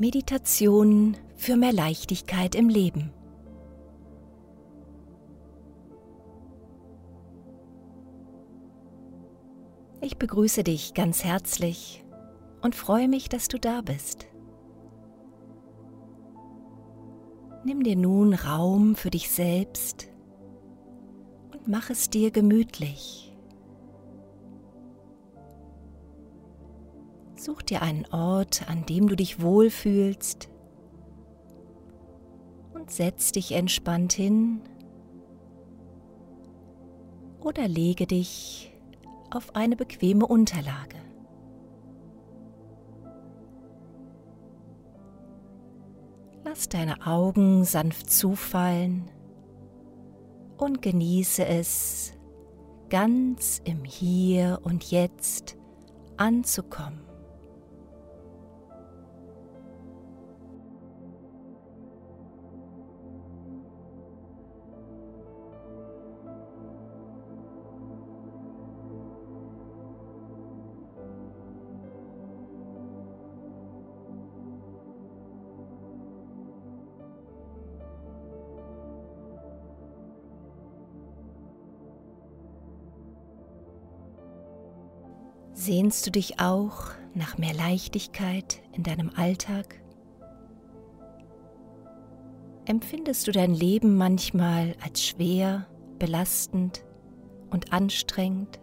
Meditation für mehr Leichtigkeit im Leben. Ich begrüße dich ganz herzlich und freue mich, dass du da bist. Nimm dir nun Raum für dich selbst und mach es dir gemütlich. Such dir einen Ort, an dem du dich wohlfühlst und setz dich entspannt hin oder lege dich auf eine bequeme Unterlage. Lass deine Augen sanft zufallen und genieße es, ganz im Hier und Jetzt anzukommen. Sehnst du dich auch nach mehr Leichtigkeit in deinem Alltag? Empfindest du dein Leben manchmal als schwer, belastend und anstrengend?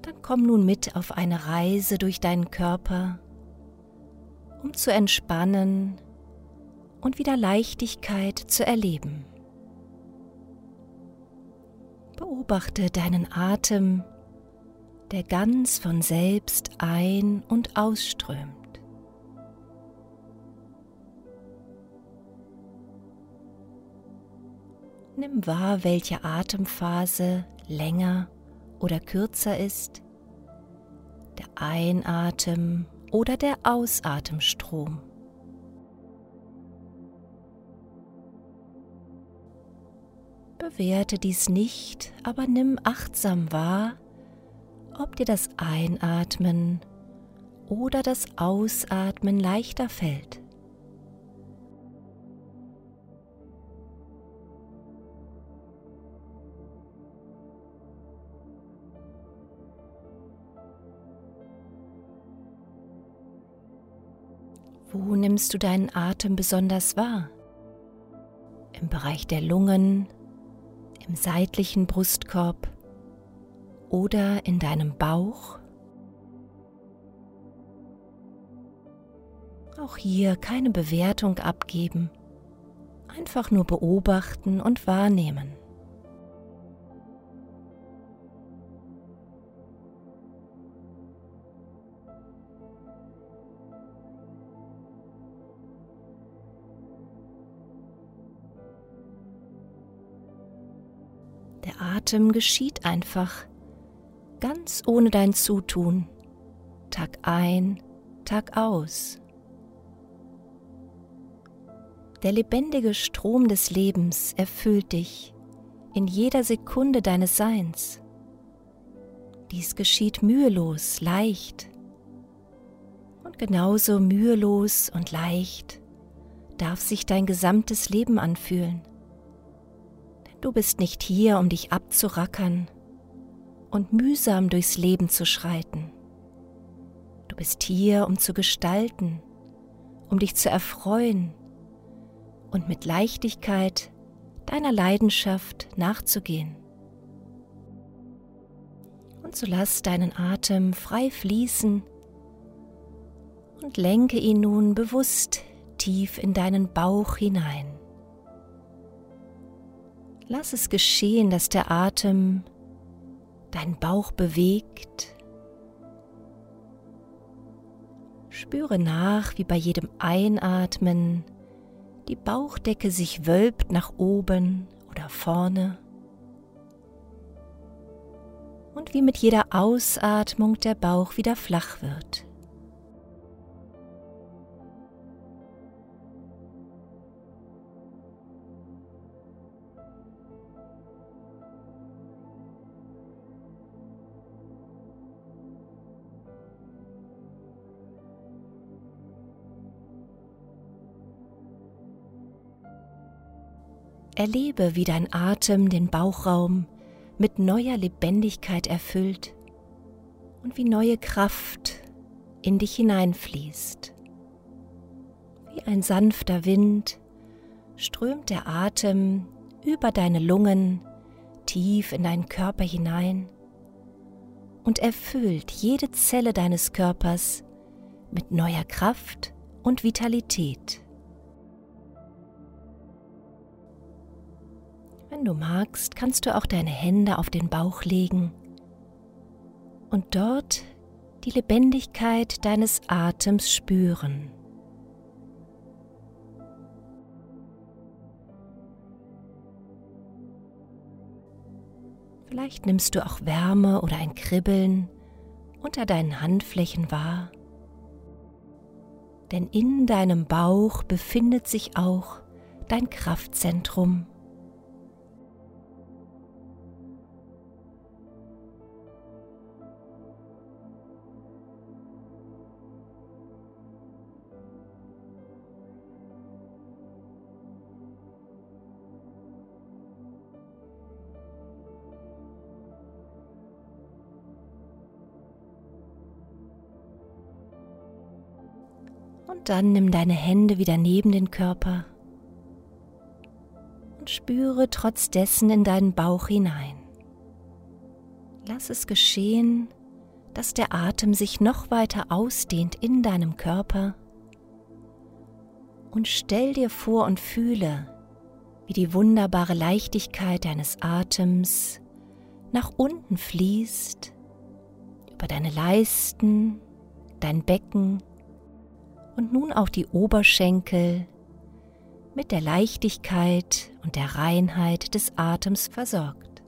Dann komm nun mit auf eine Reise durch deinen Körper, um zu entspannen und wieder Leichtigkeit zu erleben. Beobachte deinen Atem, der ganz von selbst ein- und ausströmt. Nimm wahr, welche Atemphase länger oder kürzer ist, der Einatem oder der Ausatemstrom. Bewerte dies nicht, aber nimm achtsam wahr, ob dir das Einatmen oder das Ausatmen leichter fällt. Wo nimmst du deinen Atem besonders wahr? Im Bereich der Lungen, im seitlichen Brustkorb oder in deinem Bauch. Auch hier keine Bewertung abgeben, einfach nur beobachten und wahrnehmen. Atem geschieht einfach, ganz ohne dein Zutun, Tag ein, Tag aus. Der lebendige Strom des Lebens erfüllt dich in jeder Sekunde deines Seins. Dies geschieht mühelos, leicht. Und genauso mühelos und leicht darf sich dein gesamtes Leben anfühlen. Du bist nicht hier, um dich abzurackern und mühsam durchs Leben zu schreiten. Du bist hier, um zu gestalten, um dich zu erfreuen und mit Leichtigkeit deiner Leidenschaft nachzugehen. Und so lass deinen Atem frei fließen und lenke ihn nun bewusst tief in deinen Bauch hinein. Lass es geschehen, dass der Atem deinen Bauch bewegt. Spüre nach, wie bei jedem Einatmen die Bauchdecke sich wölbt nach oben oder vorne und wie mit jeder Ausatmung der Bauch wieder flach wird. Erlebe, wie dein Atem den Bauchraum mit neuer Lebendigkeit erfüllt und wie neue Kraft in dich hineinfließt. Wie ein sanfter Wind strömt der Atem über deine Lungen tief in deinen Körper hinein und erfüllt jede Zelle deines Körpers mit neuer Kraft und Vitalität. Wenn du magst, kannst du auch deine Hände auf den Bauch legen und dort die Lebendigkeit deines Atems spüren. Vielleicht nimmst du auch Wärme oder ein Kribbeln unter deinen Handflächen wahr. Denn in deinem Bauch befindet sich auch dein Kraftzentrum. Und dann nimm deine Hände wieder neben den Körper und spüre trotz dessen in deinen Bauch hinein. Lass es geschehen, dass der Atem sich noch weiter ausdehnt in deinem Körper und stell dir vor und fühle, wie die wunderbare Leichtigkeit deines Atems nach unten fließt, über deine Leisten, dein Becken und nun auch die Oberschenkel mit der Leichtigkeit und der Reinheit des Atems versorgt.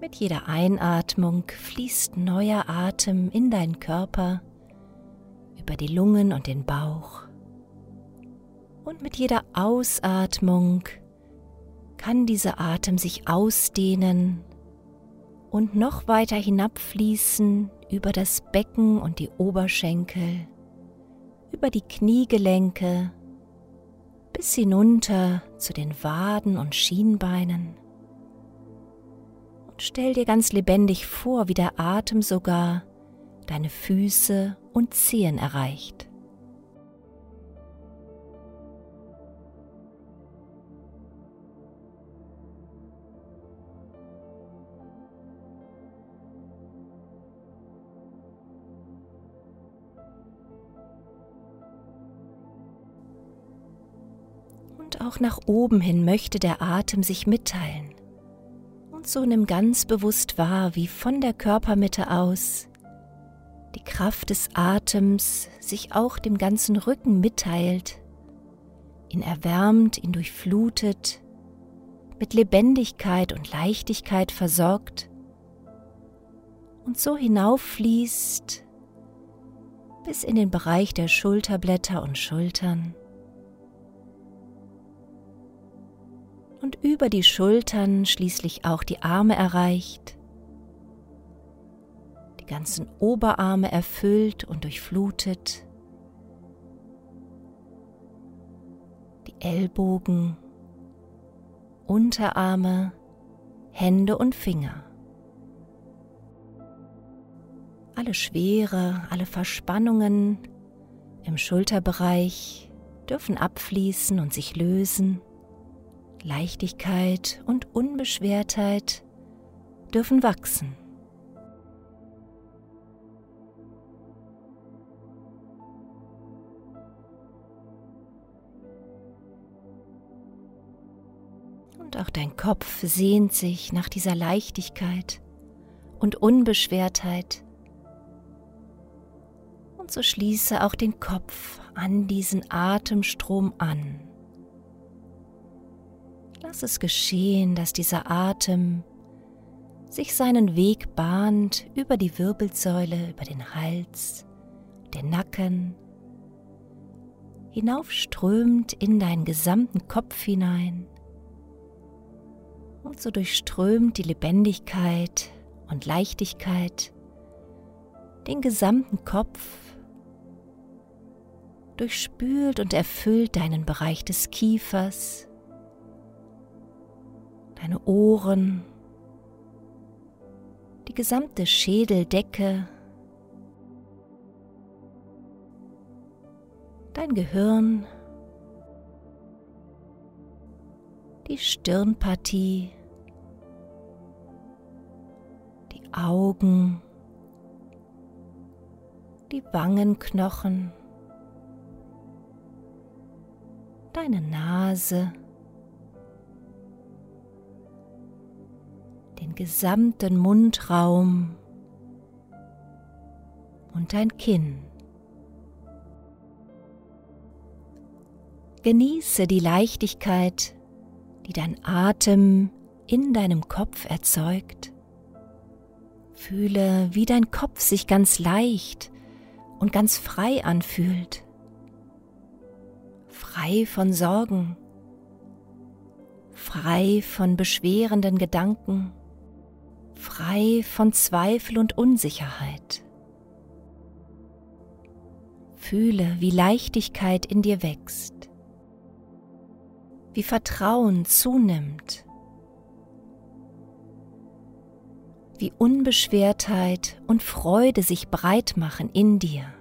Mit jeder Einatmung fließt neuer Atem in deinen Körper, über die Lungen und den Bauch. Und mit jeder Ausatmung kann dieser Atem sich ausdehnen und noch weiter hinabfließen über das Becken und die Oberschenkel, über die Kniegelenke bis hinunter zu den Waden und Schienbeinen. Und stell dir ganz lebendig vor, wie der Atem sogar deine Füße und Zehen erreicht. Auch nach oben hin möchte der Atem sich mitteilen. Und so nimm ganz bewusst wahr, wie von der Körpermitte aus die Kraft des Atems sich auch dem ganzen Rücken mitteilt, ihn erwärmt, ihn durchflutet, mit Lebendigkeit und Leichtigkeit versorgt und so hinauffließt bis in den Bereich der Schulterblätter und Schultern. Und über die Schultern schließlich auch die Arme erreicht, die ganzen Oberarme erfüllt und durchflutet, die Ellbogen, Unterarme, Hände und Finger. Alle Schwere, alle Verspannungen im Schulterbereich dürfen abfließen und sich lösen. Leichtigkeit und Unbeschwertheit dürfen wachsen. Und auch dein Kopf sehnt sich nach dieser Leichtigkeit und Unbeschwertheit. Und so schließe auch den Kopf an diesen Atemstrom an. Lass es geschehen, dass dieser Atem sich seinen Weg bahnt über die Wirbelsäule, über den Hals, den Nacken, hinaufströmt in deinen gesamten Kopf hinein. Und so durchströmt die Lebendigkeit und Leichtigkeit den gesamten Kopf durchspült und erfüllt deinen Bereich des Kiefers, deine Ohren, die gesamte Schädeldecke, dein Gehirn, die Stirnpartie, die Augen, die Wangenknochen, deine Nase, gesamten Mundraum und dein Kinn. Genieße die Leichtigkeit, die dein Atem in deinem Kopf erzeugt. Fühle, wie dein Kopf sich ganz leicht und ganz frei anfühlt. Frei von Sorgen, frei von beschwerenden Gedanken, frei von Zweifel und Unsicherheit. Fühle, wie Leichtigkeit in dir wächst, wie Vertrauen zunimmt, wie Unbeschwertheit und Freude sich breit machen in dir.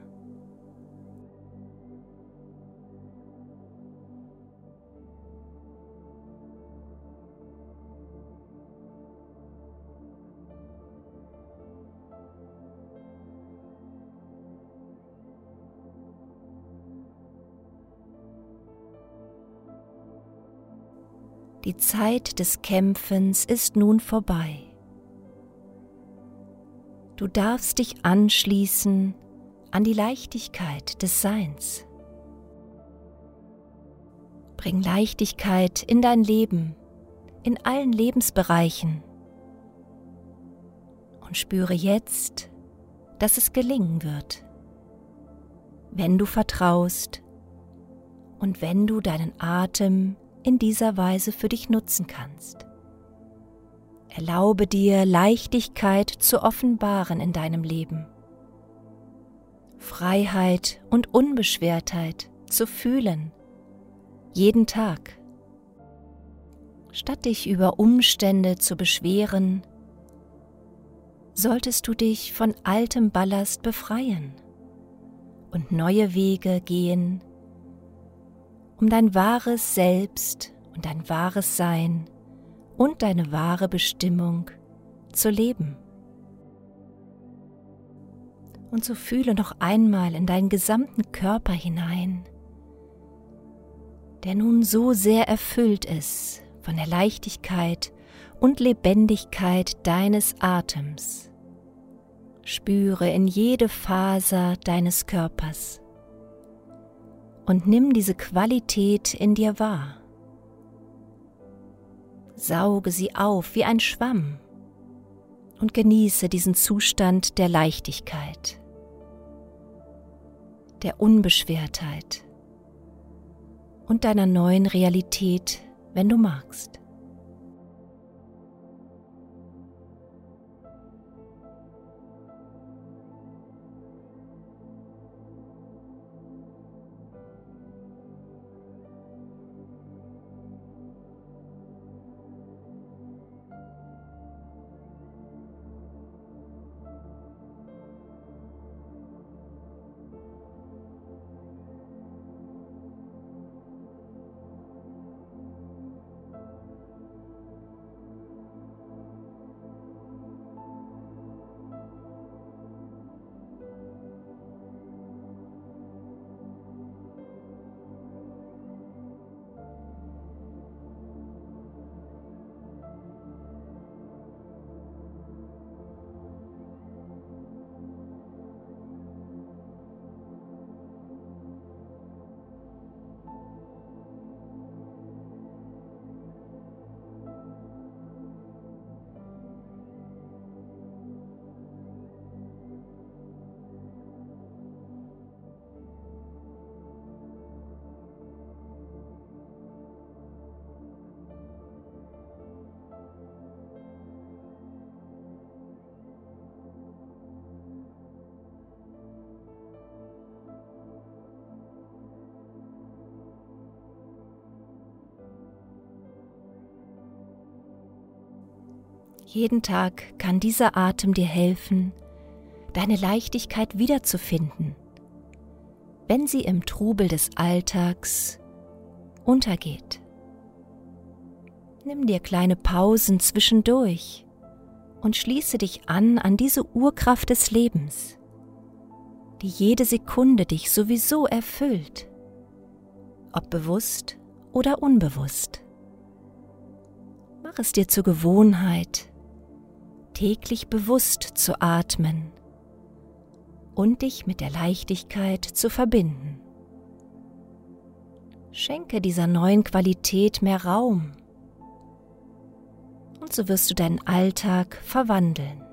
Die Zeit des Kämpfens ist nun vorbei. Du darfst dich anschließen an die Leichtigkeit des Seins. Bring Leichtigkeit in dein Leben, in allen Lebensbereichen und spüre jetzt, dass es gelingen wird, wenn du vertraust und wenn du deinen Atem in dieser Weise für dich nutzen kannst. Erlaube dir Leichtigkeit zu offenbaren in deinem Leben. Freiheit und Unbeschwertheit zu fühlen, jeden Tag. Statt dich über Umstände zu beschweren, solltest du dich von altem Ballast befreien und neue Wege gehen, um dein wahres Selbst und dein wahres Sein und deine wahre Bestimmung zu leben. Und so fühle noch einmal in deinen gesamten Körper hinein, der nun so sehr erfüllt ist von der Leichtigkeit und Lebendigkeit deines Atems. Spüre in jede Faser deines Körpers und nimm diese Qualität in dir wahr. Sauge sie auf wie ein Schwamm und genieße diesen Zustand der Leichtigkeit, der Unbeschwertheit und deiner neuen Realität, wenn du magst. Jeden Tag kann dieser Atem dir helfen, deine Leichtigkeit wiederzufinden, wenn sie im Trubel des Alltags untergeht. Nimm dir kleine Pausen zwischendurch und schließe dich an an diese Urkraft des Lebens, die jede Sekunde dich sowieso erfüllt, ob bewusst oder unbewusst. Mach es dir zur Gewohnheit, täglich bewusst zu atmen und dich mit der Leichtigkeit zu verbinden. Schenke dieser neuen Qualität mehr Raum und so wirst du deinen Alltag verwandeln.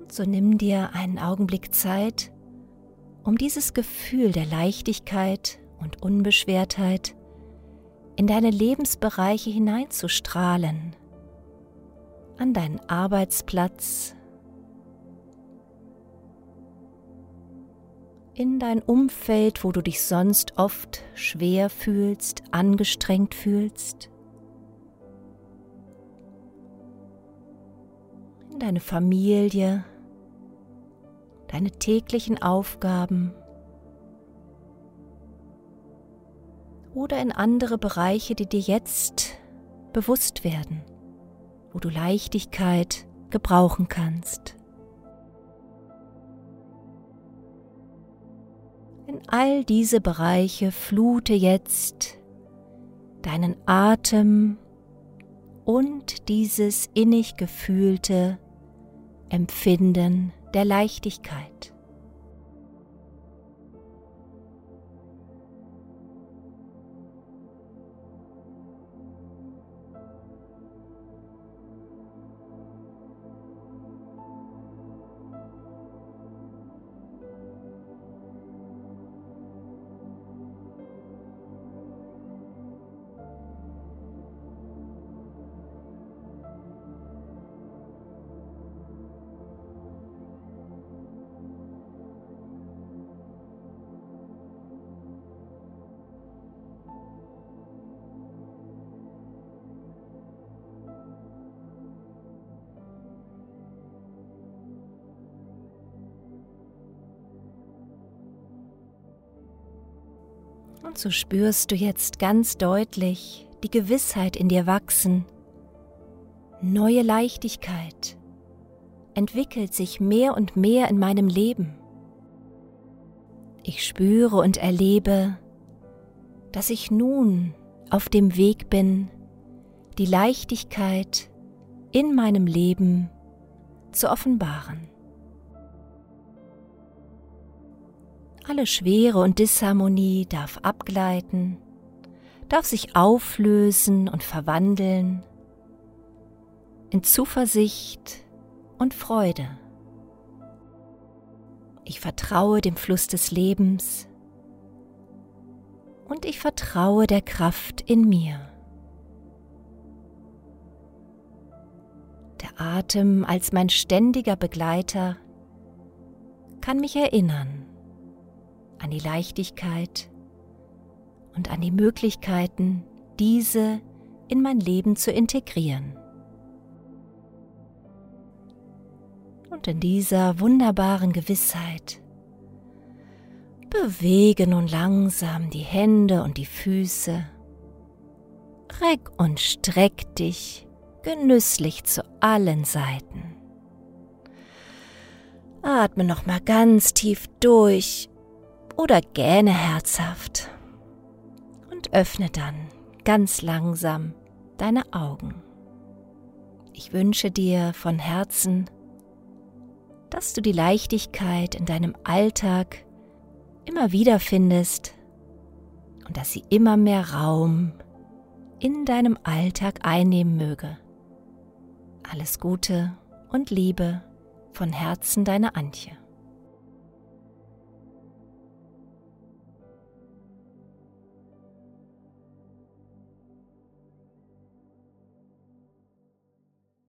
Und so nimm dir einen Augenblick Zeit, um dieses Gefühl der Leichtigkeit und Unbeschwertheit in deine Lebensbereiche hineinzustrahlen, an deinen Arbeitsplatz, in dein Umfeld, wo du dich sonst oft schwer fühlst, angestrengt fühlst. in deine Familie, deine täglichen Aufgaben oder in andere Bereiche, die dir jetzt bewusst werden, wo du Leichtigkeit gebrauchen kannst. In all diese Bereiche flute jetzt deinen Atem und dieses innig gefühlte Empfinden der Leichtigkeit. Und so spürst du jetzt ganz deutlich die Gewissheit in dir wachsen. Neue Leichtigkeit entwickelt sich mehr und mehr in meinem Leben. Ich spüre und erlebe, dass ich nun auf dem Weg bin, die Leichtigkeit in meinem Leben zu offenbaren. Alle Schwere und Disharmonie darf abgleiten, darf sich auflösen und verwandeln in Zuversicht und Freude. Ich vertraue dem Fluss des Lebens und ich vertraue der Kraft in mir. Der Atem als mein ständiger Begleiter kann mich erinnern, an die Leichtigkeit und an die Möglichkeiten, diese in mein Leben zu integrieren. Und in dieser wunderbaren Gewissheit bewege nun langsam die Hände und die Füße. Reck und streck dich genüsslich zu allen Seiten. Atme noch mal ganz tief durch oder gähne herzhaft und öffne dann ganz langsam deine Augen. Ich wünsche dir von Herzen, dass du die Leichtigkeit in deinem Alltag immer wieder findest und dass sie immer mehr Raum in deinem Alltag einnehmen möge. Alles Gute und Liebe von Herzen deiner Antje.